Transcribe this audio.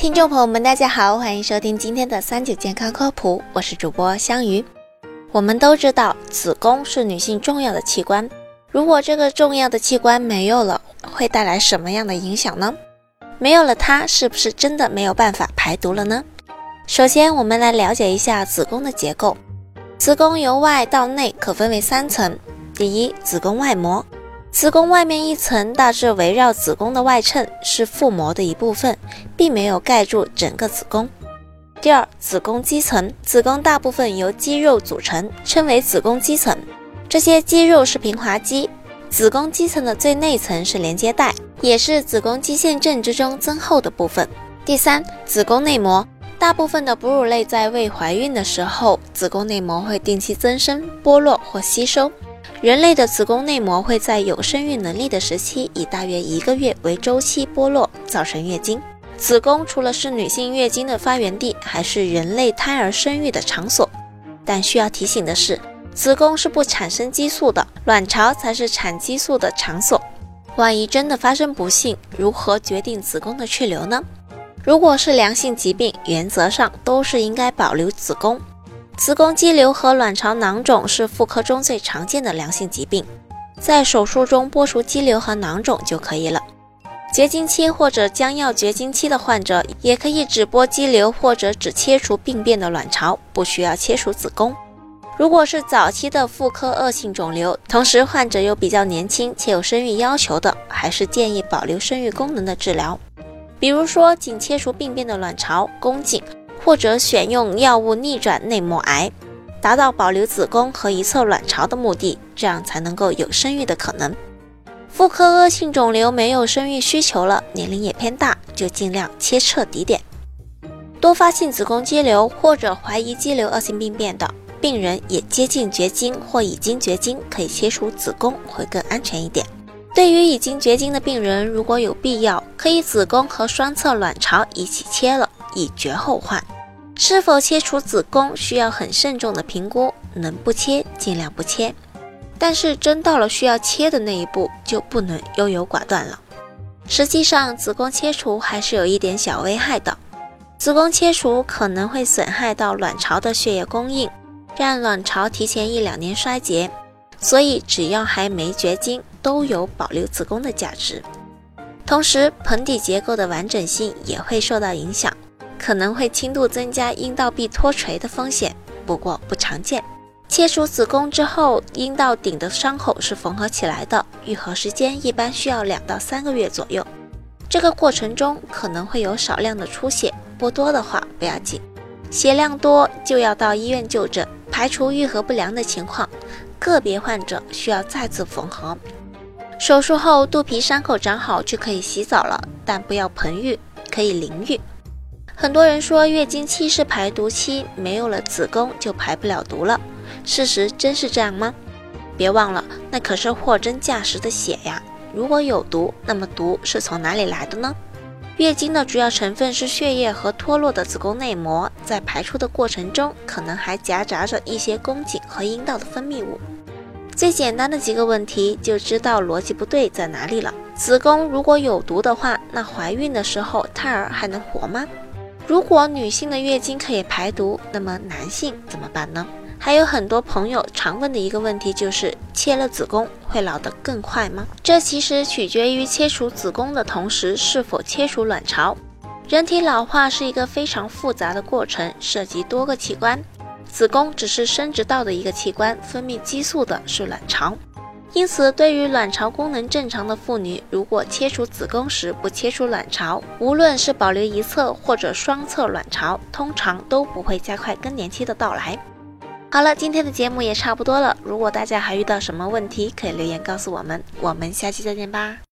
听众朋友们，大家好，欢迎收听今天的三九健康科普，我是主播香鱼。我们都知道，子宫是女性重要的器官，如果这个重要的器官没有了，会带来什么样的影响呢？没有了它，是不是真的没有办法排毒了呢？首先，我们来了解一下子宫的结构。子宫由外到内可分为三层，第一，子宫外膜。子宫外面一层大致围绕子宫的外衬，是腹膜的一部分，并没有盖住整个子宫。第二，子宫肌层，子宫大部分由肌肉组成，称为子宫肌层。这些肌肉是平滑肌。子宫肌层的最内层是连接带，也是子宫肌腺症之中增厚的部分。第三，子宫内膜，大部分的哺乳类在未怀孕的时候，子宫内膜会定期增生、剥落或吸收。人类的子宫内膜会在有生育能力的时期，以大约一个月为周期剥落，造成月经。子宫除了是女性月经的发源地，还是人类胎儿生育的场所。但需要提醒的是，子宫是不产生激素的，卵巢才是产激素的场所。万一真的发生不幸，如何决定子宫的去留呢？如果是良性疾病，原则上都是应该保留子宫。子宫肌瘤和卵巢囊肿是妇科中最常见的良性疾病，在手术中剥除肌瘤和囊肿就可以了。绝经期或者将要绝经期的患者也可以只剥肌瘤或者只切除病变的卵巢，不需要切除子宫。如果是早期的妇科恶性肿瘤，同时患者又比较年轻且有生育要求的，还是建议保留生育功能的治疗，比如说仅切除病变的卵巢、宫颈。或者选用药物逆转内膜癌，达到保留子宫和一侧卵巢的目的，这样才能够有生育的可能。妇科恶性肿瘤没有生育需求了，年龄也偏大，就尽量切彻底点。多发性子宫肌瘤或者怀疑肌瘤恶性病变的病人，也接近绝经或已经绝经，可以切除子宫会更安全一点。对于已经绝经的病人，如果有必要，可以子宫和双侧卵巢一起切了。以绝后患。是否切除子宫需要很慎重的评估，能不切尽量不切。但是真到了需要切的那一步，就不能优柔寡断了。实际上，子宫切除还是有一点小危害的。子宫切除可能会损害到卵巢的血液供应，让卵巢提前一两年衰竭。所以，只要还没绝经，都有保留子宫的价值。同时，盆底结构的完整性也会受到影响。可能会轻度增加阴道壁脱垂的风险，不过不常见。切除子宫之后，阴道顶的伤口是缝合起来的，愈合时间一般需要两到三个月左右。这个过程中可能会有少量的出血，不多的话不要紧，血量多就要到医院就诊，排除愈合不良的情况。个别患者需要再次缝合。手术后肚皮伤口长好就可以洗澡了，但不要盆浴，可以淋浴。很多人说月经期是排毒期，没有了子宫就排不了毒了。事实真是这样吗？别忘了，那可是货真价实的血呀！如果有毒，那么毒是从哪里来的呢？月经的主要成分是血液和脱落的子宫内膜，在排出的过程中，可能还夹杂着一些宫颈和阴道的分泌物。最简单的几个问题就知道逻辑不对在哪里了。子宫如果有毒的话，那怀孕的时候胎儿还能活吗？如果女性的月经可以排毒，那么男性怎么办呢？还有很多朋友常问的一个问题就是，切了子宫会老得更快吗？这其实取决于切除子宫的同时是否切除卵巢。人体老化是一个非常复杂的过程，涉及多个器官，子宫只是生殖道的一个器官，分泌激素的是卵巢。因此，对于卵巢功能正常的妇女，如果切除子宫时不切除卵巢，无论是保留一侧或者双侧卵巢，通常都不会加快更年期的到来。好了，今天的节目也差不多了。如果大家还遇到什么问题，可以留言告诉我们。我们下期再见吧。